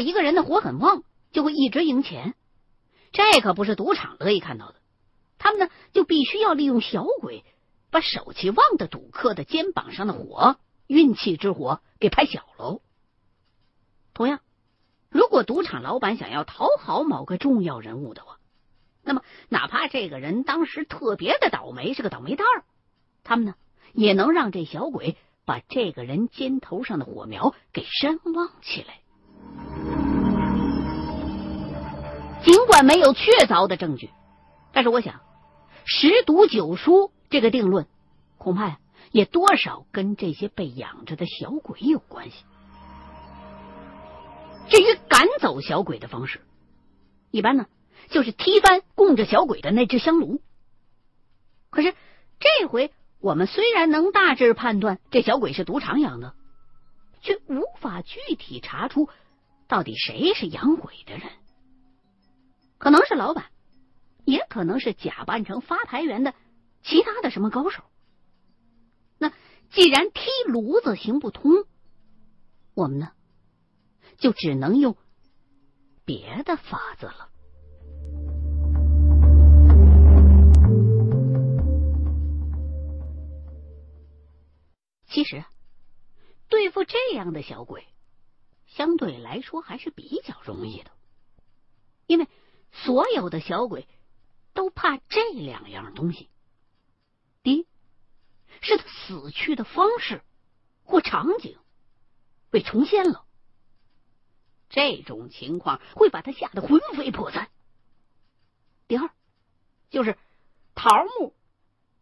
一个人的火很旺，就会一直赢钱，这可不是赌场乐意看到的。他们呢，就必须要利用小鬼，把手气旺的赌客的肩膀上的火，运气之火给拍小喽。同样，如果赌场老板想要讨好某个重要人物的话，那么哪怕这个人当时特别的倒霉，是个倒霉蛋儿，他们呢，也能让这小鬼把这个人肩头上的火苗给山旺起来。尽管没有确凿的证据，但是我想，十赌九输这个定论，恐怕也多少跟这些被养着的小鬼有关系。至于赶走小鬼的方式，一般呢就是踢翻供着小鬼的那只香炉。可是这回我们虽然能大致判断这小鬼是赌场养的，却无法具体查出到底谁是养鬼的人。可能是老板，也可能是假扮成发牌员的其他的什么高手。那既然踢炉子行不通，我们呢就只能用别的法子了。其实，对付这样的小鬼，相对来说还是比较容易的，因为。所有的小鬼都怕这两样东西：第一，是他死去的方式或场景被重现了，这种情况会把他吓得魂飞魄散；第二，就是桃木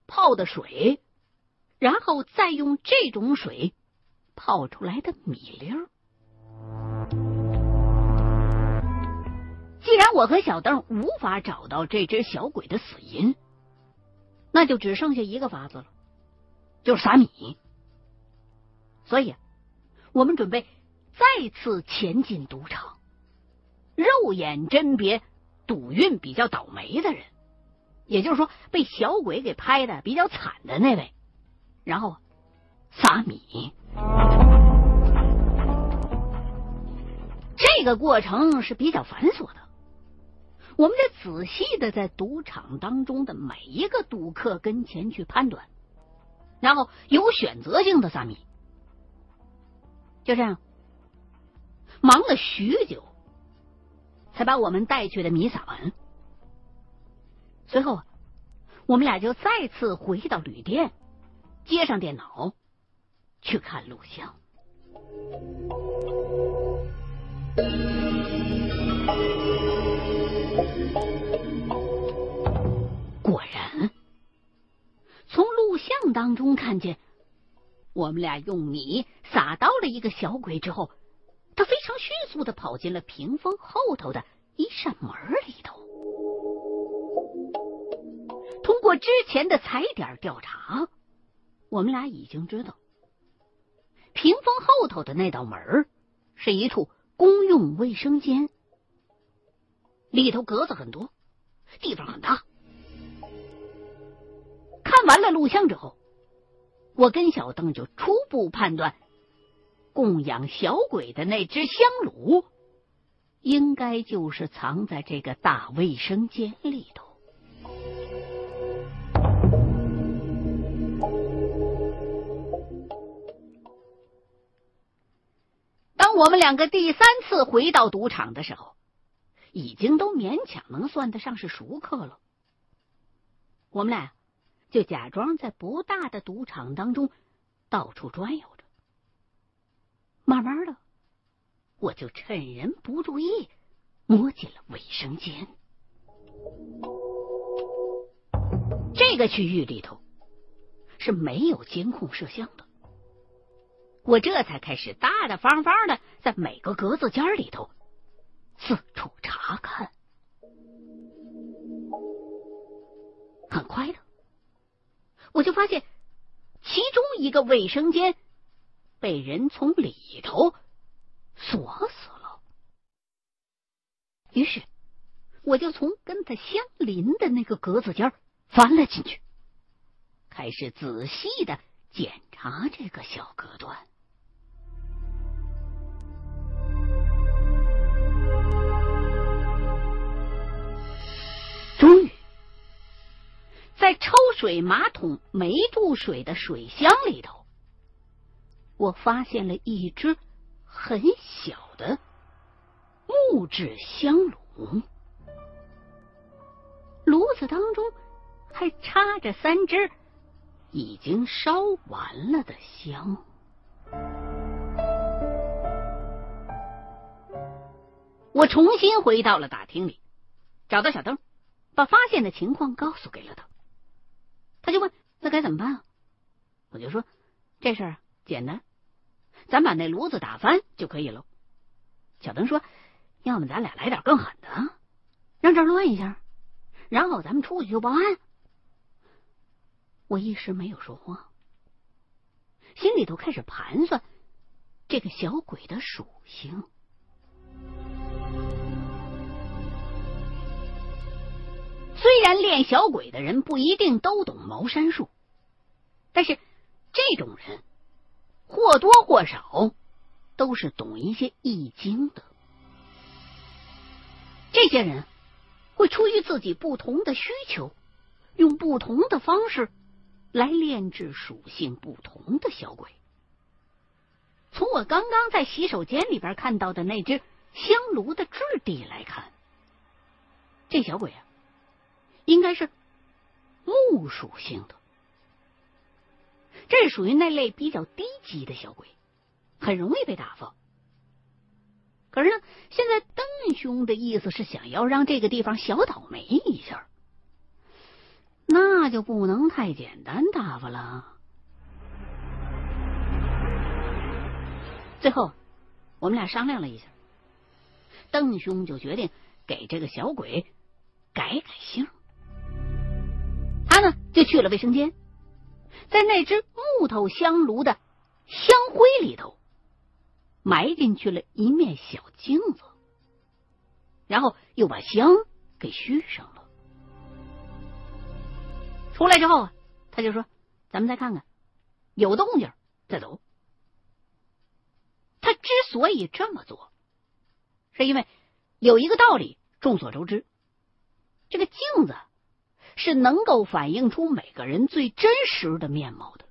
泡的水，然后再用这种水泡出来的米粒儿。既然我和小邓无法找到这只小鬼的死因，那就只剩下一个法子了，就是撒米。所以，我们准备再次前进赌场，肉眼甄别赌运比较倒霉的人，也就是说被小鬼给拍的比较惨的那位，然后撒米。这个过程是比较繁琐的。我们得仔细的在赌场当中的每一个赌客跟前去判断，然后有选择性的撒米。就这样，忙了许久，才把我们带去的米撒完。随后，我们俩就再次回到旅店，接上电脑去看录像。录像当中看见，我们俩用米撒到了一个小鬼之后，他非常迅速的跑进了屏风后头的一扇门里头。通过之前的踩点调查，我们俩已经知道，屏风后头的那道门是一处公用卫生间。里头格子很多，地方很大。看完了录像之后，我跟小邓就初步判断，供养小鬼的那只香炉，应该就是藏在这个大卫生间里头。当我们两个第三次回到赌场的时候。已经都勉强能算得上是熟客了。我们俩就假装在不大的赌场当中到处转悠着。慢慢的，我就趁人不注意摸进了卫生间。这个区域里头是没有监控摄像的。我这才开始大大方方的在每个格子间里头。四处查看。很快的，我就发现其中一个卫生间被人从里头锁死了。于是，我就从跟他相邻的那个格子间翻了进去，开始仔细的检查这个小隔断。水马桶没注水的水箱里头，我发现了一只很小的木质香炉，炉子当中还插着三支已经烧完了的香。我重新回到了大厅里，找到小邓。把发现的情况告诉给了他，他就问：“那该怎么办？”啊？我就说：“这事儿简单，咱把那炉子打翻就可以了。”小邓说：“要么咱俩来点更狠的，让这儿乱一下，然后咱们出去就报案。”我一时没有说话，心里头开始盘算这个小鬼的属性。虽然练小鬼的人不一定都懂茅山术，但是这种人或多或少都是懂一些易经的。这些人会出于自己不同的需求，用不同的方式来炼制属性不同的小鬼。从我刚刚在洗手间里边看到的那只香炉的质地来看，这小鬼啊。应该是木属性的，这属于那类比较低级的小鬼，很容易被打发。可是呢，现在邓兄的意思是想要让这个地方小倒霉一下，那就不能太简单打发了。最后，我们俩商量了一下，邓兄就决定给这个小鬼改改姓。他呢，就去了卫生间，在那只木头香炉的香灰里头埋进去了一面小镜子，然后又把香给续上了。出来之后啊，他就说：“咱们再看看，有动静再走。”他之所以这么做，是因为有一个道理，众所周知，这个镜子。是能够反映出每个人最真实的面貌的。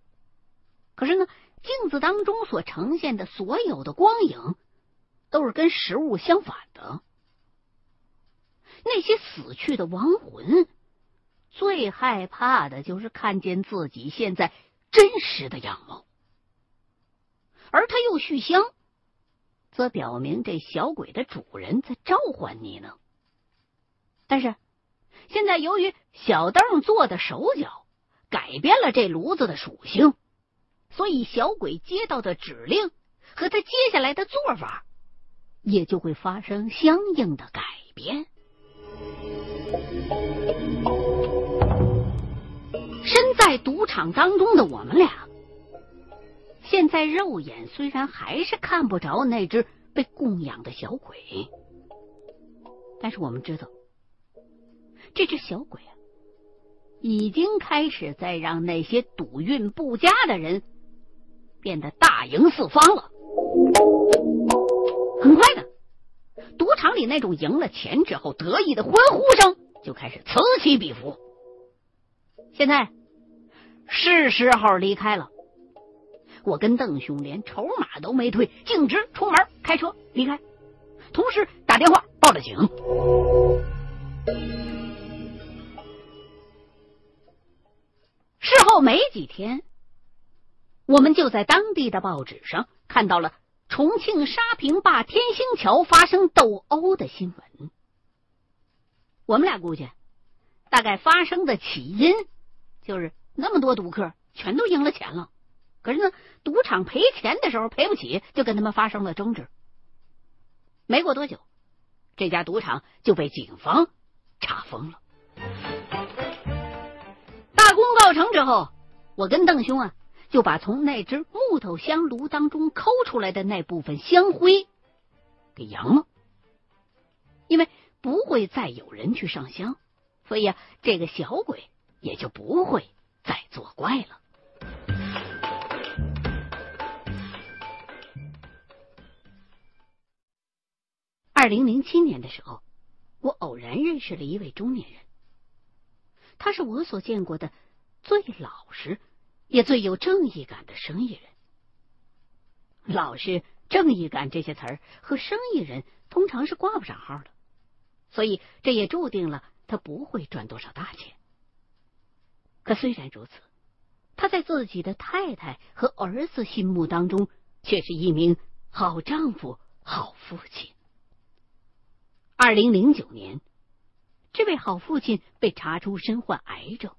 可是呢，镜子当中所呈现的所有的光影，都是跟实物相反的。那些死去的亡魂，最害怕的就是看见自己现在真实的样貌。而他又续香，则表明这小鬼的主人在召唤你呢。但是。现在由于小邓做的手脚改变了这炉子的属性，所以小鬼接到的指令和他接下来的做法也就会发生相应的改变。身在赌场当中的我们俩，现在肉眼虽然还是看不着那只被供养的小鬼，但是我们知道。这只小鬼啊，已经开始在让那些赌运不佳的人变得大赢四方了。很快的，赌场里那种赢了钱之后得意的欢呼声就开始此起彼伏。现在是时候离开了，我跟邓兄连筹码都没退，径直出门开车离开，同时打电话报了警。没几天，我们就在当地的报纸上看到了重庆沙坪坝天星桥发生斗殴的新闻。我们俩估计，大概发生的起因就是那么多赌客全都赢了钱了，可是呢，赌场赔钱的时候赔不起，就跟他们发生了争执。没过多久，这家赌场就被警方查封了。大功告成之后，我跟邓兄啊就把从那只木头香炉当中抠出来的那部分香灰给扬了，因为不会再有人去上香，所以啊，这个小鬼也就不会再作怪了。二零零七年的时候，我偶然认识了一位中年人。他是我所见过的最老实也最有正义感的生意人。老实、正义感这些词儿和生意人通常是挂不上号的，所以这也注定了他不会赚多少大钱。可虽然如此，他在自己的太太和儿子心目当中却是一名好丈夫、好父亲。二零零九年，这位好父亲被查出身患癌症，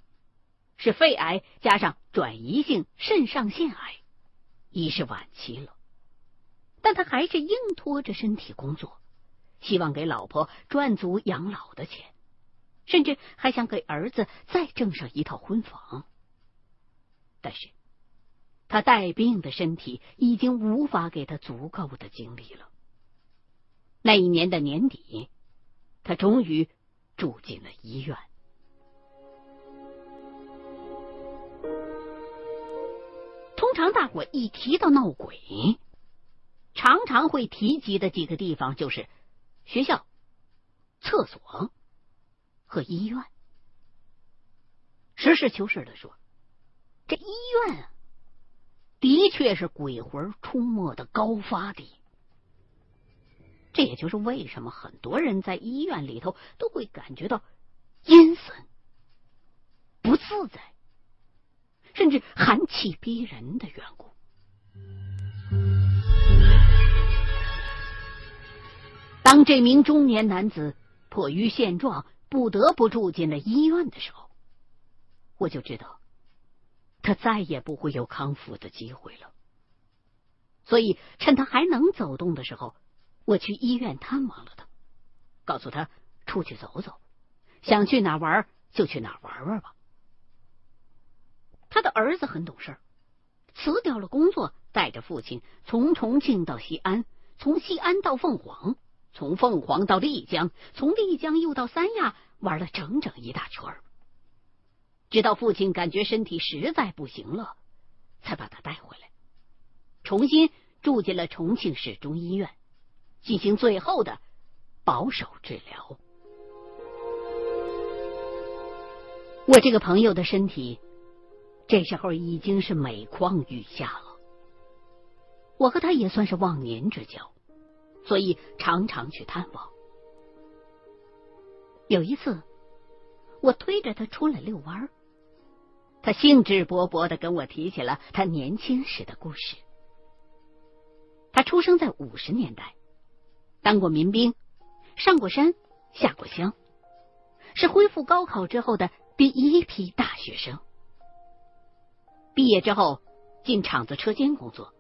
是肺癌加上转移性肾上腺癌，已是晚期了。但他还是硬拖着身体工作，希望给老婆赚足养老的钱，甚至还想给儿子再挣上一套婚房。但是，他带病的身体已经无法给他足够的精力了。那一年的年底，他终于住进了医院。常大伙一提到闹鬼，常常会提及的几个地方就是学校、厕所和医院。实事求是的说，这医院的确是鬼魂出没的高发地。这也就是为什么很多人在医院里头都会感觉到阴森、不自在，甚至寒气逼人的缘故。当这名中年男子迫于现状不得不住进了医院的时候，我就知道他再也不会有康复的机会了。所以，趁他还能走动的时候。我去医院探望了他，告诉他出去走走，想去哪玩就去哪玩玩吧。他的儿子很懂事，辞掉了工作，带着父亲从重庆到西安，从西安到凤凰，从凤凰到丽江，从丽江又到三亚，玩了整整一大圈直到父亲感觉身体实在不行了，才把他带回来，重新住进了重庆市中医院。进行最后的保守治疗。我这个朋友的身体这时候已经是每况愈下了。我和他也算是忘年之交，所以常常去探望。有一次，我推着他出来遛弯儿，他兴致勃勃的跟我提起了他年轻时的故事。他出生在五十年代。当过民兵，上过山，下过乡，是恢复高考之后的第一批大学生。毕业之后进厂子车间工作，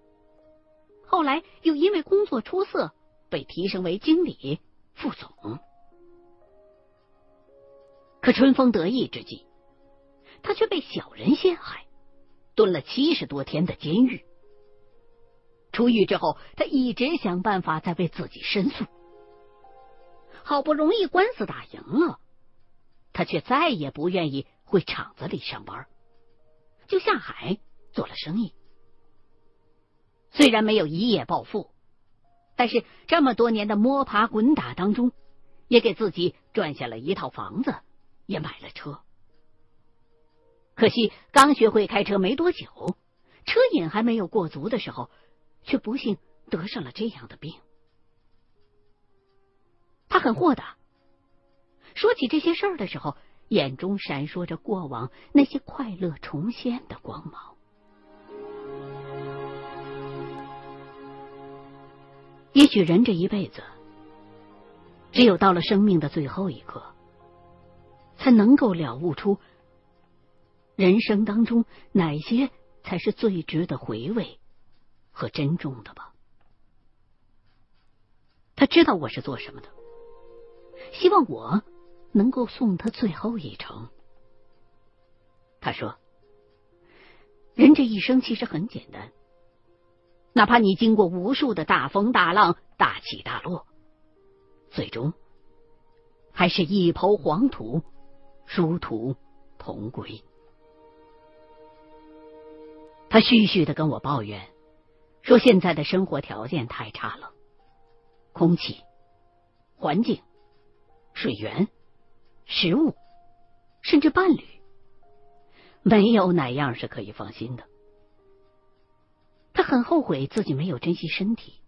后来又因为工作出色被提升为经理、副总。可春风得意之际，他却被小人陷害，蹲了七十多天的监狱。出狱之后，他一直想办法在为自己申诉。好不容易官司打赢了，他却再也不愿意回厂子里上班，就下海做了生意。虽然没有一夜暴富，但是这么多年的摸爬滚打当中，也给自己赚下了一套房子，也买了车。可惜刚学会开车没多久，车瘾还没有过足的时候。却不幸得上了这样的病。他很豁达，说起这些事儿的时候，眼中闪烁着过往那些快乐重现的光芒。也许人这一辈子，只有到了生命的最后一刻，才能够了悟出人生当中哪些才是最值得回味。和珍重的吧。他知道我是做什么的，希望我能够送他最后一程。他说：“人这一生其实很简单，哪怕你经过无数的大风大浪、大起大落，最终还是一抔黄土，殊途同归。”他絮絮的跟我抱怨，说现在的生活条件太差了，空气、环境、水源、食物，甚至伴侣，没有哪样是可以放心的。他很后悔自己没有珍惜身体，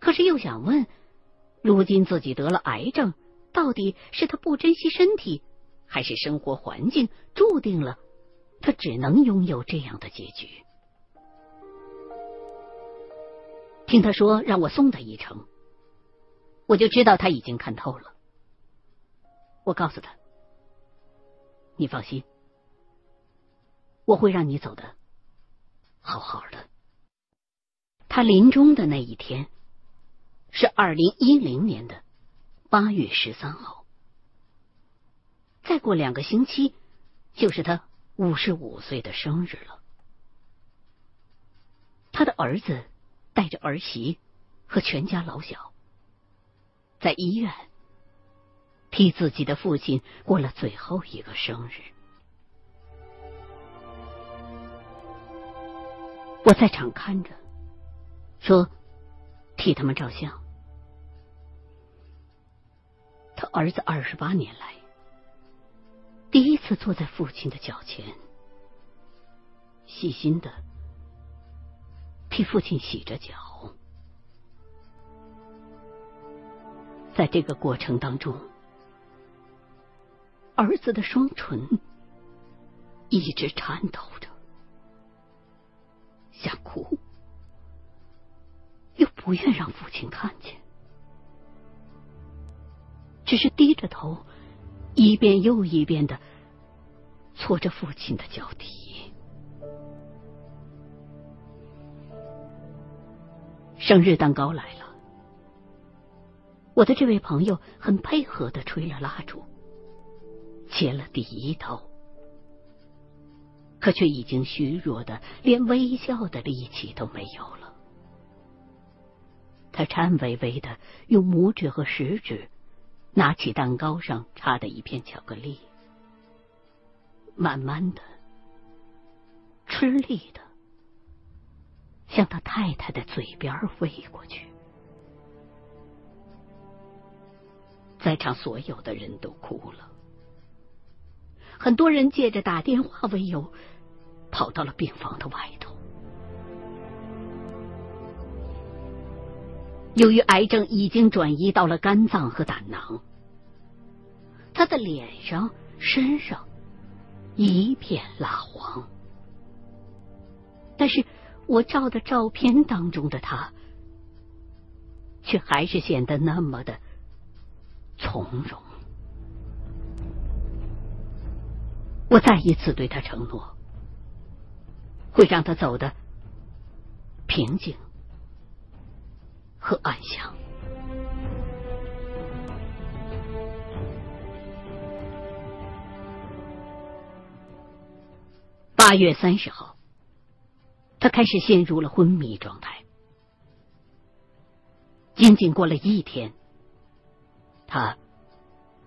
可是又想问：如今自己得了癌症，到底是他不珍惜身体，还是生活环境注定了？他只能拥有这样的结局。听他说让我送他一程，我就知道他已经看透了。我告诉他：“你放心，我会让你走的好好的。”他临终的那一天是二零一零年的八月十三号，再过两个星期就是他。五十五岁的生日了，他的儿子带着儿媳和全家老小，在医院替自己的父亲过了最后一个生日。我在场看着，说替他们照相。他儿子二十八年来。第一次坐在父亲的脚前，细心的替父亲洗着脚。在这个过程当中，儿子的双唇一直颤抖着，想哭，又不愿让父亲看见，只是低着头。一遍又一遍的搓着父亲的脚底。生日蛋糕来了，我的这位朋友很配合的吹了蜡烛，切了第一刀，可却已经虚弱的连微笑的力气都没有了。他颤巍巍的用拇指和食指。拿起蛋糕上插的一片巧克力，慢慢的、吃力的向他太太的嘴边喂过去。在场所有的人都哭了，很多人借着打电话为由，跑到了病房的外头。由于癌症已经转移到了肝脏和胆囊，他的脸上、身上一片蜡黄。但是我照的照片当中的他，却还是显得那么的从容。我再一次对他承诺，会让他走的平静。和安详。八月三十号，他开始陷入了昏迷状态。仅仅过了一天，他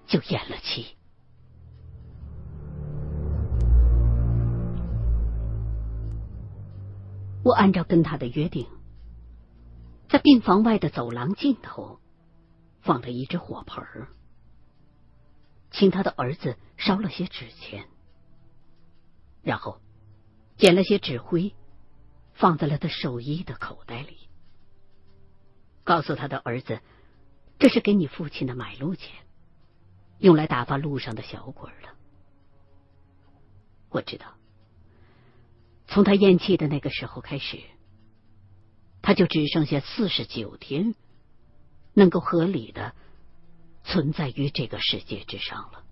就咽了气。我按照跟他的约定。在病房外的走廊尽头，放了一只火盆儿，请他的儿子烧了些纸钱，然后捡了些纸灰，放在了他寿衣的口袋里，告诉他的儿子：“这是给你父亲的买路钱，用来打发路上的小鬼的。”我知道，从他咽气的那个时候开始。他就只剩下四十九天，能够合理的存在于这个世界之上了。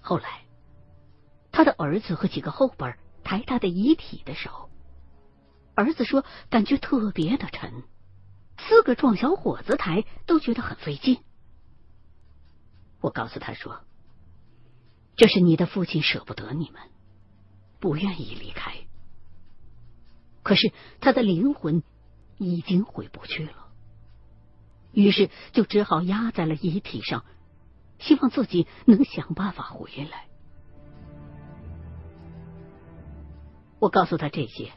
后来，他的儿子和几个后辈抬他的遗体的时候，儿子说感觉特别的沉，四个壮小伙子抬都觉得很费劲。我告诉他说：“这是你的父亲舍不得你们，不愿意离开。可是他的灵魂已经回不去了，于是就只好压在了遗体上，希望自己能想办法回来。”我告诉他这些，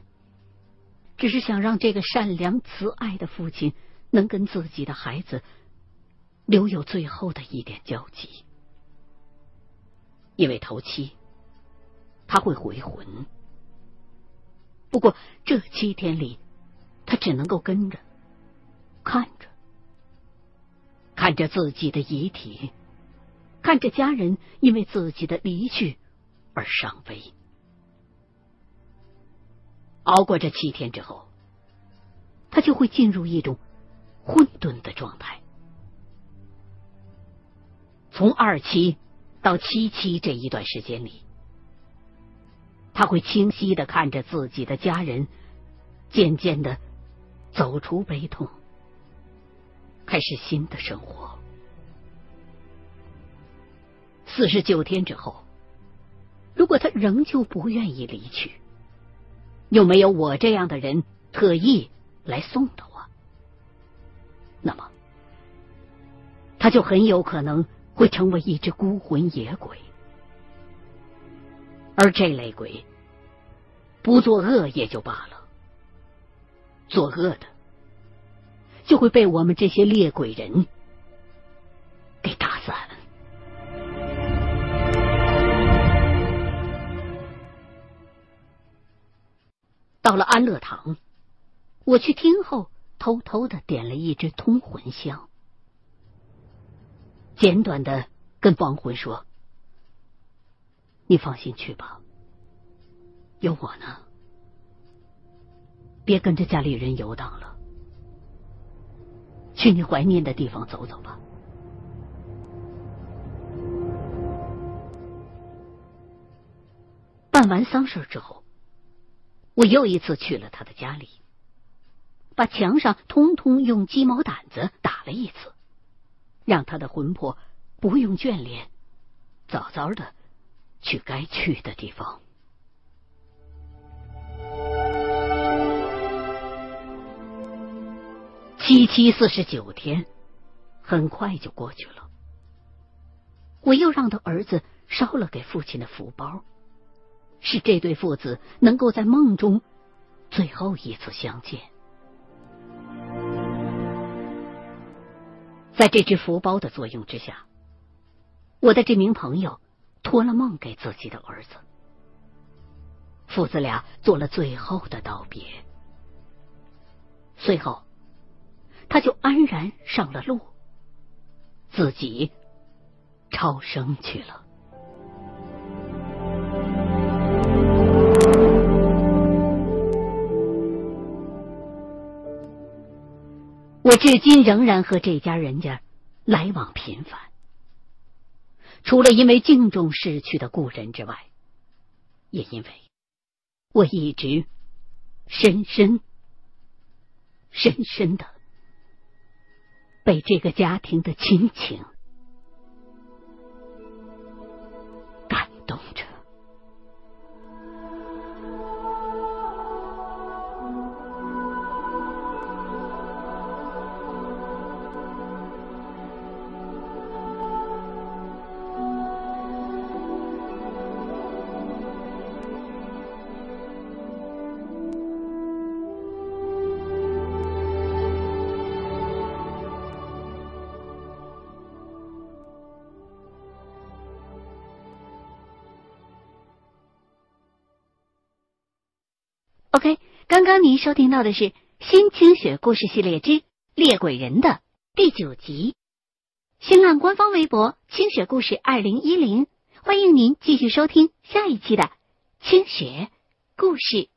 只是想让这个善良慈爱的父亲能跟自己的孩子。留有最后的一点交集，因为头七他会回魂。不过这七天里，他只能够跟着看着，看着自己的遗体，看着家人因为自己的离去而伤悲。熬过这七天之后，他就会进入一种混沌的状态。从二期到七期这一段时间里，他会清晰的看着自己的家人渐渐的走出悲痛，开始新的生活。四十九天之后，如果他仍旧不愿意离去，又没有我这样的人特意来送的话，那么他就很有可能。会成为一只孤魂野鬼，而这类鬼不作恶也就罢了，作恶的就会被我们这些猎鬼人给打散。到了安乐堂，我去听后，偷偷的点了一支通魂香。简短的跟亡魂说：“你放心去吧，有我呢。别跟着家里人游荡了，去你怀念的地方走走吧。”办完丧事之后，我又一次去了他的家里，把墙上通通用鸡毛掸子打了一次。让他的魂魄不用眷恋，早早的去该去的地方。七七四十九天，很快就过去了。我又让他儿子烧了给父亲的福包，使这对父子能够在梦中最后一次相见。在这只福包的作用之下，我的这名朋友托了梦给自己的儿子，父子俩做了最后的道别。随后，他就安然上了路，自己超生去了。我至今仍然和这家人家来往频繁，除了因为敬重逝去的故人之外，也因为我一直深深、深深的被这个家庭的亲情感动着。OK，刚刚您收听到的是《新清雪故事系列之猎鬼人》的第九集。新浪官方微博“清雪故事二零一零”，欢迎您继续收听下一期的清雪故事。